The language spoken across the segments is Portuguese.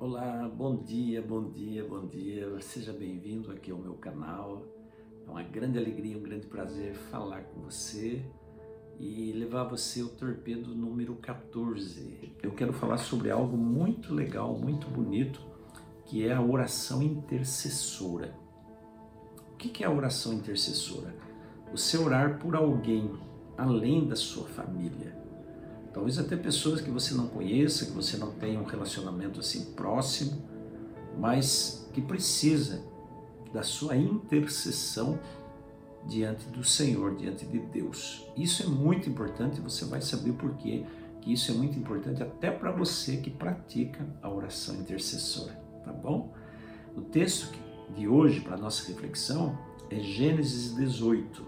Olá, bom dia, bom dia, bom dia. Seja bem-vindo aqui ao meu canal. É uma grande alegria, um grande prazer falar com você e levar você o torpedo número 14. Eu quero falar sobre algo muito legal, muito bonito, que é a oração intercessora. O que é a oração intercessora? Você orar por alguém além da sua família Talvez até pessoas que você não conheça, que você não tenha um relacionamento assim próximo, mas que precisa da sua intercessão diante do Senhor, diante de Deus. Isso é muito importante, você vai saber o porquê que isso é muito importante até para você que pratica a oração intercessora, tá bom? O texto de hoje para nossa reflexão é Gênesis 18.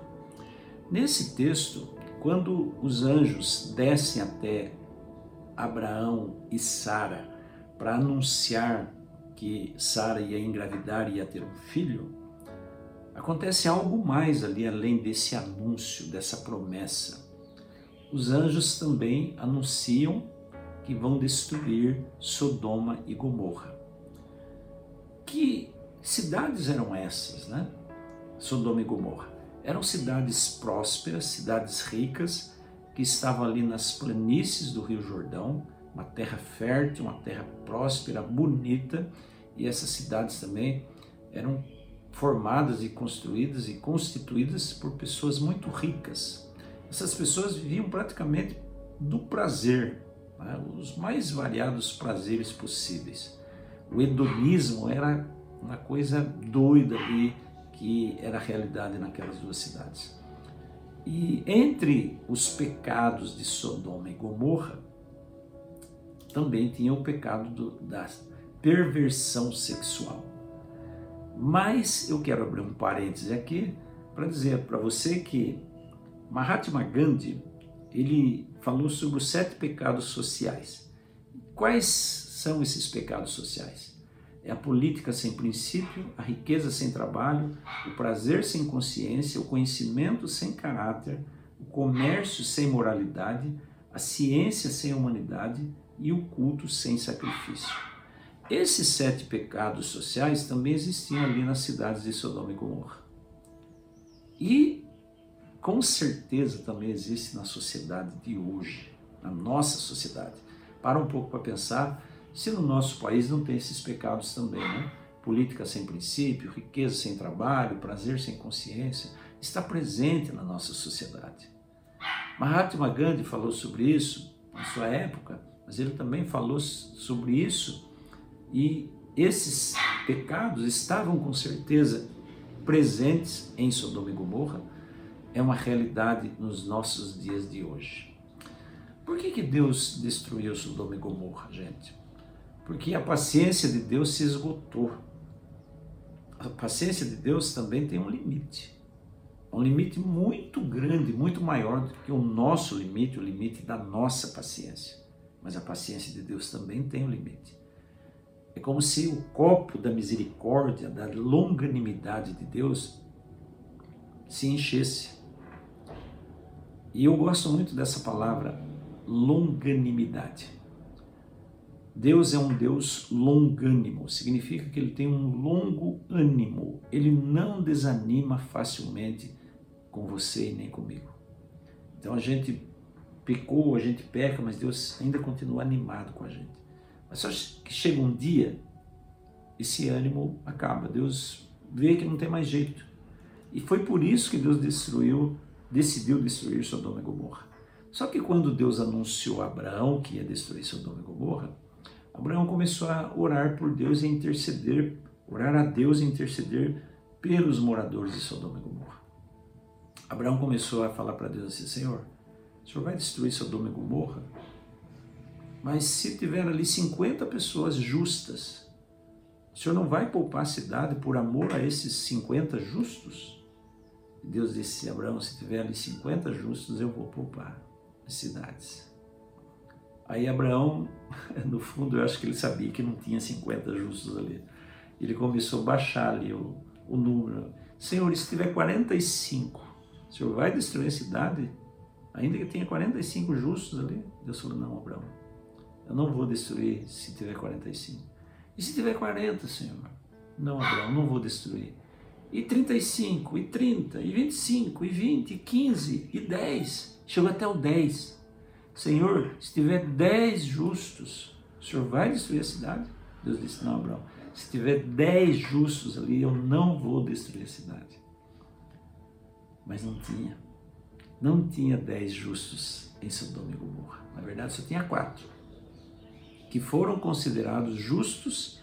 Nesse texto, quando os anjos descem até Abraão e Sara para anunciar que Sara ia engravidar e ia ter um filho, acontece algo mais ali além desse anúncio, dessa promessa. Os anjos também anunciam que vão destruir Sodoma e Gomorra. Que cidades eram essas, né? Sodoma e Gomorra. Eram cidades prósperas, cidades ricas, que estavam ali nas planícies do Rio Jordão, uma terra fértil, uma terra próspera, bonita, e essas cidades também eram formadas e construídas e constituídas por pessoas muito ricas. Essas pessoas viviam praticamente do prazer, né? os mais variados prazeres possíveis. O hedonismo era uma coisa doida ali que era realidade naquelas duas cidades. E entre os pecados de Sodoma e Gomorra, também tinha o pecado do, da perversão sexual. Mas eu quero abrir um parêntese aqui para dizer para você que Mahatma Gandhi ele falou sobre os sete pecados sociais. Quais são esses pecados sociais? É a política sem princípio, a riqueza sem trabalho, o prazer sem consciência, o conhecimento sem caráter, o comércio sem moralidade, a ciência sem humanidade e o culto sem sacrifício. Esses sete pecados sociais também existiam ali nas cidades de Sodoma e Gomorra. E com certeza também existe na sociedade de hoje, na nossa sociedade. Para um pouco para pensar, se no nosso país não tem esses pecados também, né? Política sem princípio, riqueza sem trabalho, prazer sem consciência, está presente na nossa sociedade. Mahatma Gandhi falou sobre isso na sua época, mas ele também falou sobre isso e esses pecados estavam com certeza presentes em Sodoma e Gomorra, é uma realidade nos nossos dias de hoje. Por que, que Deus destruiu Sodoma e Gomorra, gente? Porque a paciência de Deus se esgotou. A paciência de Deus também tem um limite. Um limite muito grande, muito maior do que o nosso limite, o limite da nossa paciência. Mas a paciência de Deus também tem um limite. É como se o copo da misericórdia, da longanimidade de Deus se enchesse. E eu gosto muito dessa palavra, longanimidade. Deus é um Deus longânimo, significa que ele tem um longo ânimo, ele não desanima facilmente com você e nem comigo. Então a gente pecou, a gente peca, mas Deus ainda continua animado com a gente. Mas só que chega um dia, esse ânimo acaba, Deus vê que não tem mais jeito. E foi por isso que Deus destruiu, decidiu destruir Sodoma e Gomorra. Só que quando Deus anunciou a Abraão que ia destruir Sodoma e Gomorra, Abraão começou a orar por Deus e interceder, orar a Deus e interceder pelos moradores de Sodoma e Gomorra. Abraão começou a falar para Deus assim: Senhor, o Senhor vai destruir Sodoma e Gomorra? Mas se tiver ali 50 pessoas justas, o Senhor não vai poupar a cidade por amor a esses 50 justos? Deus disse: Abraão, se tiver ali 50 justos, eu vou poupar as cidades. Aí Abraão, no fundo, eu acho que ele sabia que não tinha 50 justos ali. Ele começou a baixar ali o, o número. Senhor, se tiver 45, o Senhor vai destruir a cidade? Ainda que tenha 45 justos ali? Deus falou, não, Abraão, eu não vou destruir se tiver 45. E se tiver 40, Senhor? Não, Abraão, não vou destruir. E 35, e 30, e 25, e 20, e 15, e 10. Chegou até o 10. Senhor, se tiver 10 justos, o Senhor vai destruir a cidade? Deus disse, não, Abraão. Se tiver 10 justos ali, eu não vou destruir a cidade. Mas não tinha. Não tinha 10 justos em Sodoma e Gomorra. Na verdade, só tinha quatro que foram considerados justos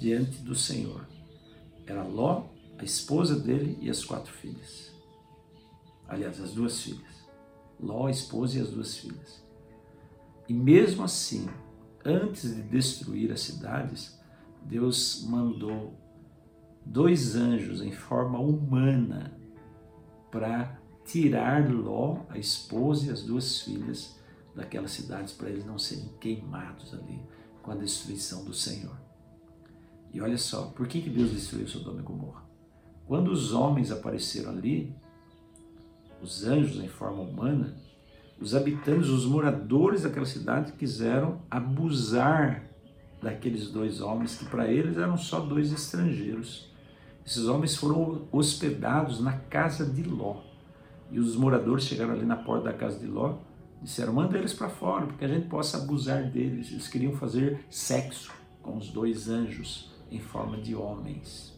diante do Senhor. Era Ló, a esposa dele e as quatro filhas. Aliás, as duas filhas. Ló, a esposa e as duas filhas. E mesmo assim, antes de destruir as cidades, Deus mandou dois anjos em forma humana para tirar Ló, a esposa e as duas filhas daquelas cidades para eles não serem queimados ali com a destruição do Senhor. E olha só, por que, Deus destruiu Sodoma e Gomorra? Quando os homens apareceram ali, os anjos em forma humana, os habitantes, os moradores daquela cidade quiseram abusar daqueles dois homens que para eles eram só dois estrangeiros. Esses homens foram hospedados na casa de Ló. E os moradores chegaram ali na porta da casa de Ló Disseram, manda eles para fora, porque a gente possa abusar deles. Eles queriam fazer sexo com os dois anjos em forma de homens.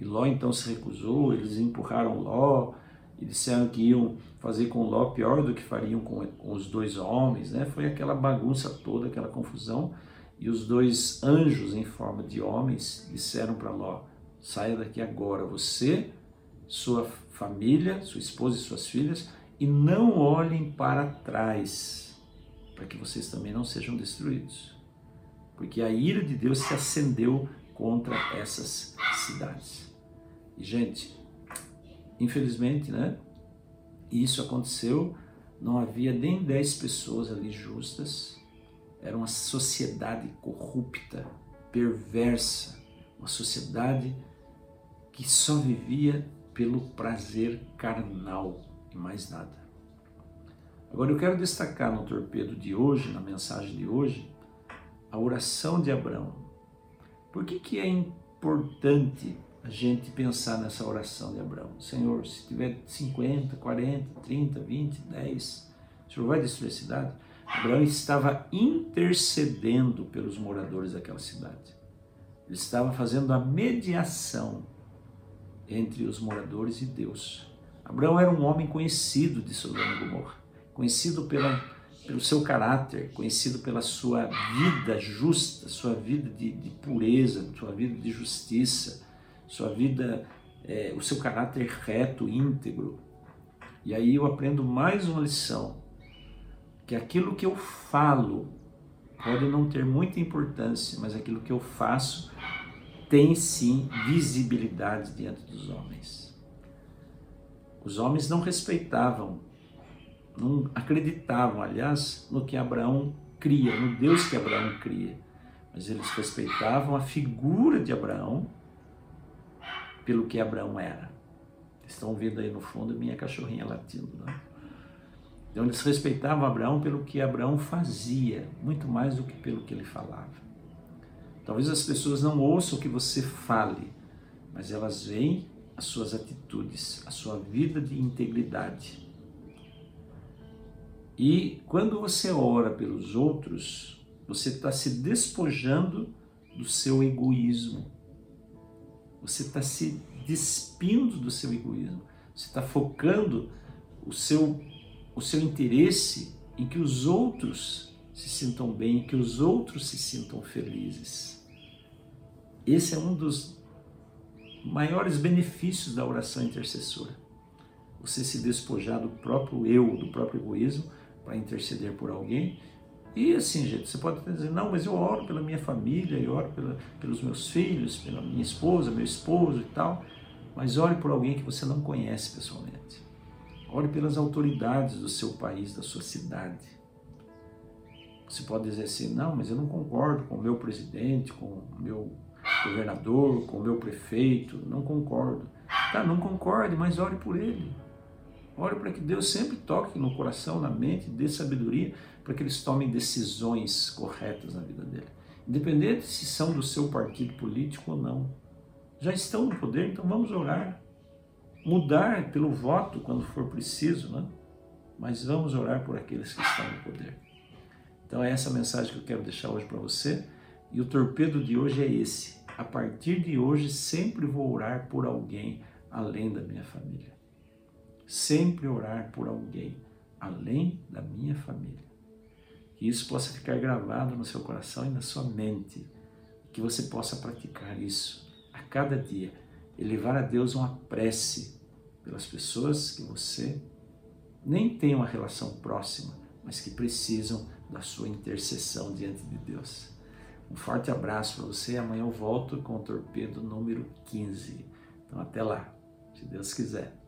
E Ló então se recusou, eles empurraram Ló e disseram que iam fazer com Ló pior do que fariam com, com os dois homens. Né? Foi aquela bagunça toda, aquela confusão. E os dois anjos em forma de homens disseram para Ló: saia daqui agora, você, sua família, sua esposa e suas filhas, e não olhem para trás, para que vocês também não sejam destruídos. Porque a ira de Deus se acendeu contra essas cidades. E, gente, infelizmente, né? Isso aconteceu, não havia nem dez pessoas ali justas, era uma sociedade corrupta, perversa, uma sociedade que só vivia pelo prazer carnal e mais nada. Agora eu quero destacar no torpedo de hoje, na mensagem de hoje, a oração de Abraão. Por que, que é importante a gente pensar nessa oração de Abraão? Senhor, se tiver 50, 40, 30, 20, 10, o Senhor vai destruir a cidade? Abraão estava intercedendo pelos moradores daquela cidade. Ele estava fazendo a mediação entre os moradores e Deus. Abraão era um homem conhecido de Sodoma e Gomorra, conhecido pela, pelo seu caráter, conhecido pela sua vida justa, sua vida de, de pureza, sua vida de justiça, sua vida, é, o seu caráter reto, íntegro. E aí eu aprendo mais uma lição, que aquilo que eu falo pode não ter muita importância, mas aquilo que eu faço tem sim visibilidade diante dos homens. Os homens não respeitavam, não acreditavam, aliás, no que Abraão cria, no Deus que Abraão cria. Mas eles respeitavam a figura de Abraão pelo que Abraão era. Estão vendo aí no fundo minha cachorrinha latindo, né? Então eles respeitavam Abraão pelo que Abraão fazia, muito mais do que pelo que ele falava. Talvez as pessoas não ouçam o que você fale, mas elas veem as suas atitudes, a sua vida de integridade. E quando você ora pelos outros, você está se despojando do seu egoísmo. Você está se despindo do seu egoísmo. Você está focando o seu, o seu interesse em que os outros se sintam bem, em que os outros se sintam felizes. Esse é um dos maiores benefícios da oração intercessora. Você se despojar do próprio eu, do próprio egoísmo, para interceder por alguém. E assim, gente, você pode dizer, não, mas eu oro pela minha família, eu oro pela, pelos meus filhos, pela minha esposa, meu esposo e tal. Mas ore por alguém que você não conhece pessoalmente. Ore pelas autoridades do seu país, da sua cidade. Você pode dizer assim, não, mas eu não concordo com o meu presidente, com o meu governador, com o meu prefeito, não concordo. Tá, não concorde, mas ore por ele. Ore para que Deus sempre toque no coração, na mente, dê sabedoria para que eles tomem decisões corretas na vida dele. independente se são do seu partido político ou não. Já estão no poder, então vamos orar. Mudar pelo voto quando for preciso, né? mas vamos orar por aqueles que estão no poder. Então é essa mensagem que eu quero deixar hoje para você. E o torpedo de hoje é esse. A partir de hoje, sempre vou orar por alguém além da minha família. Sempre orar por alguém além da minha família. Que isso possa ficar gravado no seu coração e na sua mente. Que você possa praticar isso a cada dia. E levar a Deus uma prece pelas pessoas que você nem tem uma relação próxima, mas que precisam da sua intercessão diante de Deus. Um forte abraço para você. Amanhã eu volto com o torpedo número 15. Então até lá, se Deus quiser.